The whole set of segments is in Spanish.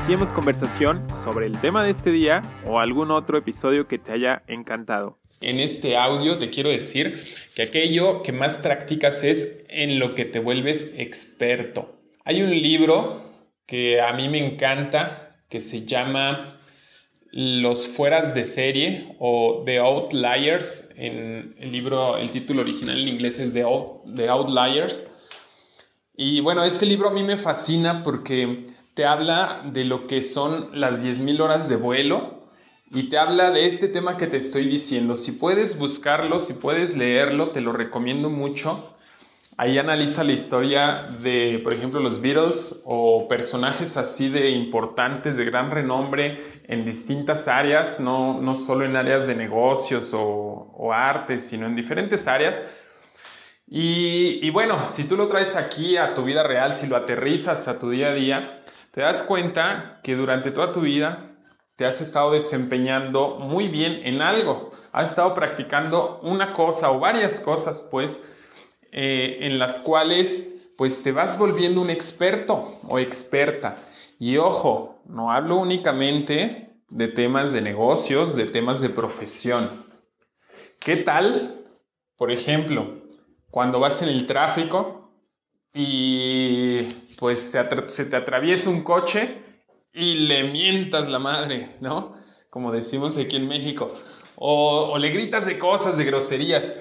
iniciemos conversación sobre el tema de este día o algún otro episodio que te haya encantado. En este audio te quiero decir que aquello que más practicas es en lo que te vuelves experto. Hay un libro que a mí me encanta que se llama Los fueras de serie o The Outliers. En el libro, el título original en inglés es The, The Outliers. Y bueno, este libro a mí me fascina porque te habla de lo que son las 10.000 horas de vuelo y te habla de este tema que te estoy diciendo. Si puedes buscarlo, si puedes leerlo, te lo recomiendo mucho. Ahí analiza la historia de, por ejemplo, los Beatles o personajes así de importantes, de gran renombre en distintas áreas, no, no solo en áreas de negocios o, o arte, sino en diferentes áreas. Y, y bueno, si tú lo traes aquí a tu vida real, si lo aterrizas a tu día a día, te das cuenta que durante toda tu vida te has estado desempeñando muy bien en algo, has estado practicando una cosa o varias cosas, pues, eh, en las cuales, pues, te vas volviendo un experto o experta. Y ojo, no hablo únicamente de temas de negocios, de temas de profesión. ¿Qué tal, por ejemplo, cuando vas en el tráfico y pues se, te atraviesa un coche y le mientas la madre, ¿no? Como decimos aquí en México. O, o, le gritas de cosas, de groserías.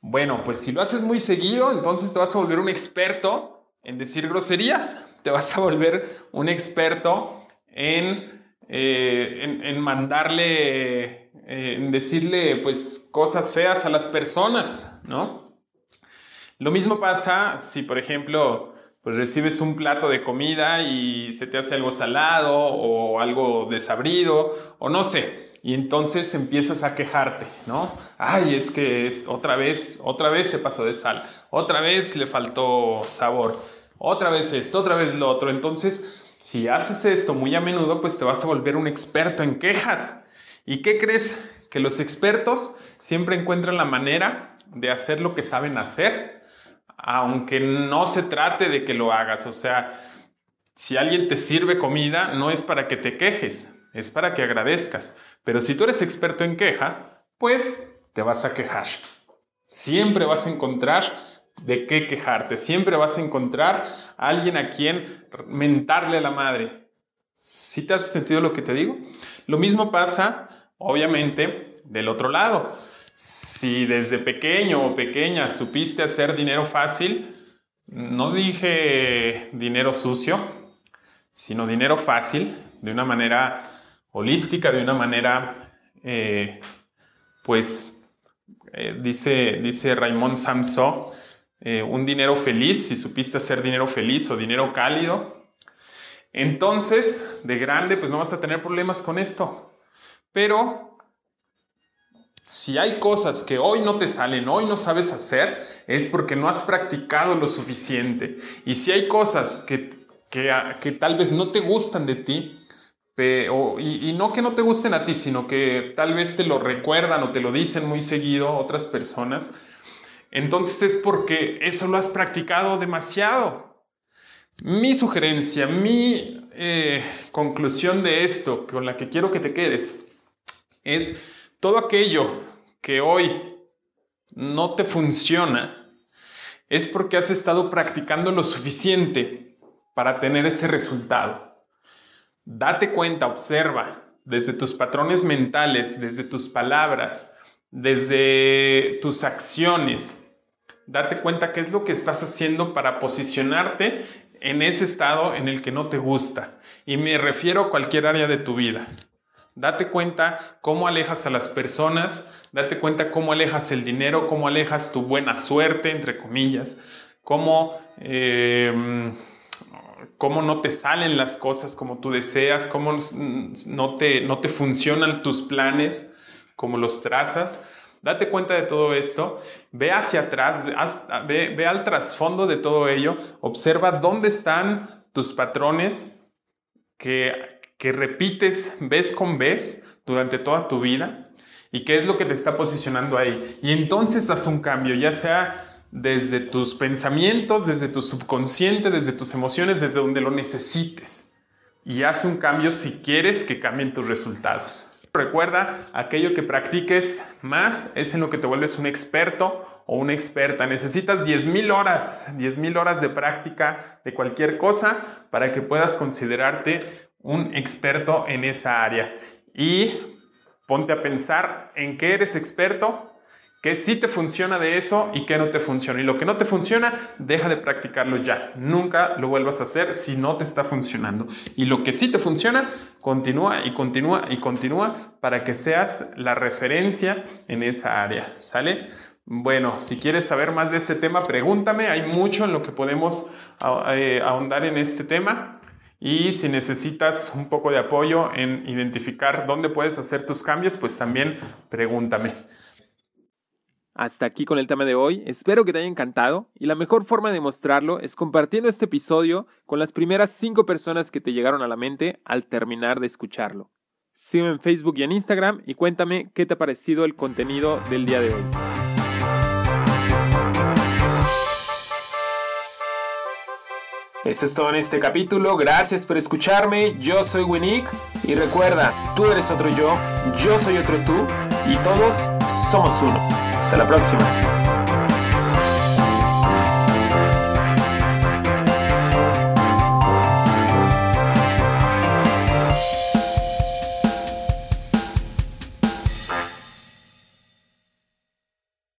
Bueno, pues si lo haces muy seguido, entonces te vas a volver un experto en decir groserías. Te vas a volver un experto en, eh, en, en mandarle, eh, en decirle pues cosas feas a las personas, ¿no? Lo mismo pasa si, por ejemplo, pues recibes un plato de comida y se te hace algo salado o algo desabrido o no sé. Y entonces empiezas a quejarte, ¿no? Ay, es que es, otra vez, otra vez se pasó de sal, otra vez le faltó sabor, otra vez esto, otra vez lo otro. Entonces, si haces esto muy a menudo, pues te vas a volver un experto en quejas. ¿Y qué crees? Que los expertos siempre encuentran la manera de hacer lo que saben hacer aunque no se trate de que lo hagas. O sea, si alguien te sirve comida, no es para que te quejes, es para que agradezcas. Pero si tú eres experto en queja, pues te vas a quejar. Siempre vas a encontrar de qué quejarte, siempre vas a encontrar a alguien a quien mentarle a la madre. ¿Sí te hace sentido lo que te digo? Lo mismo pasa, obviamente, del otro lado. Si desde pequeño o pequeña supiste hacer dinero fácil, no dije dinero sucio, sino dinero fácil, de una manera holística, de una manera, eh, pues, eh, dice, dice Raymond Samson, eh, un dinero feliz, si supiste hacer dinero feliz o dinero cálido, entonces, de grande, pues no vas a tener problemas con esto. Pero si hay cosas que hoy no te salen, hoy no sabes hacer, es porque no has practicado lo suficiente. Y si hay cosas que, que, que tal vez no te gustan de ti, pe, o, y, y, no que no te gusten a ti, sino que tal vez te lo recuerdan o te lo dicen muy seguido otras personas, entonces es porque eso lo has practicado demasiado. Mi sugerencia, mi eh, conclusión de esto, con la que quiero que te quedes, es todo aquello que hoy no te funciona es porque has estado practicando lo suficiente para tener ese resultado. Date cuenta, observa desde tus patrones mentales, desde tus palabras, desde tus acciones. Date cuenta qué es lo que estás haciendo para posicionarte en ese estado en el que no te gusta. Y me refiero a cualquier área de tu vida. Date cuenta cómo alejas a las personas, date cuenta cómo alejas el dinero, cómo alejas tu buena suerte, entre comillas, cómo, eh, cómo no te salen las cosas como tú deseas, cómo no te, no te funcionan tus planes, cómo los trazas. Date cuenta de todo esto, ve hacia atrás, ve, ve al trasfondo de todo ello, observa dónde están tus patrones que, que repites vez con vez durante toda tu vida y qué es lo que te está posicionando ahí. Y entonces haz un cambio, ya sea desde tus pensamientos, desde tu subconsciente, desde tus emociones, desde donde lo necesites. Y haz un cambio si quieres que cambien tus resultados. Recuerda, aquello que practiques más es en lo que te vuelves un experto o una experta. Necesitas 10.000 horas, 10.000 horas de práctica de cualquier cosa para que puedas considerarte un experto en esa área. Y ponte a pensar en qué eres experto, qué sí te funciona de eso y qué no te funciona. Y lo que no te funciona, deja de practicarlo ya. Nunca lo vuelvas a hacer si no te está funcionando. Y lo que sí te funciona, continúa y continúa y continúa para que seas la referencia en esa área. ¿Sale? Bueno, si quieres saber más de este tema, pregúntame. Hay mucho en lo que podemos eh, ahondar en este tema. Y si necesitas un poco de apoyo en identificar dónde puedes hacer tus cambios, pues también pregúntame. Hasta aquí con el tema de hoy, espero que te haya encantado y la mejor forma de mostrarlo es compartiendo este episodio con las primeras 5 personas que te llegaron a la mente al terminar de escucharlo. Sígueme en Facebook y en Instagram y cuéntame qué te ha parecido el contenido del día de hoy. Eso es todo en este capítulo. Gracias por escucharme. Yo soy Winnick. Y recuerda, tú eres otro yo, yo soy otro tú. Y todos somos uno. Hasta la próxima.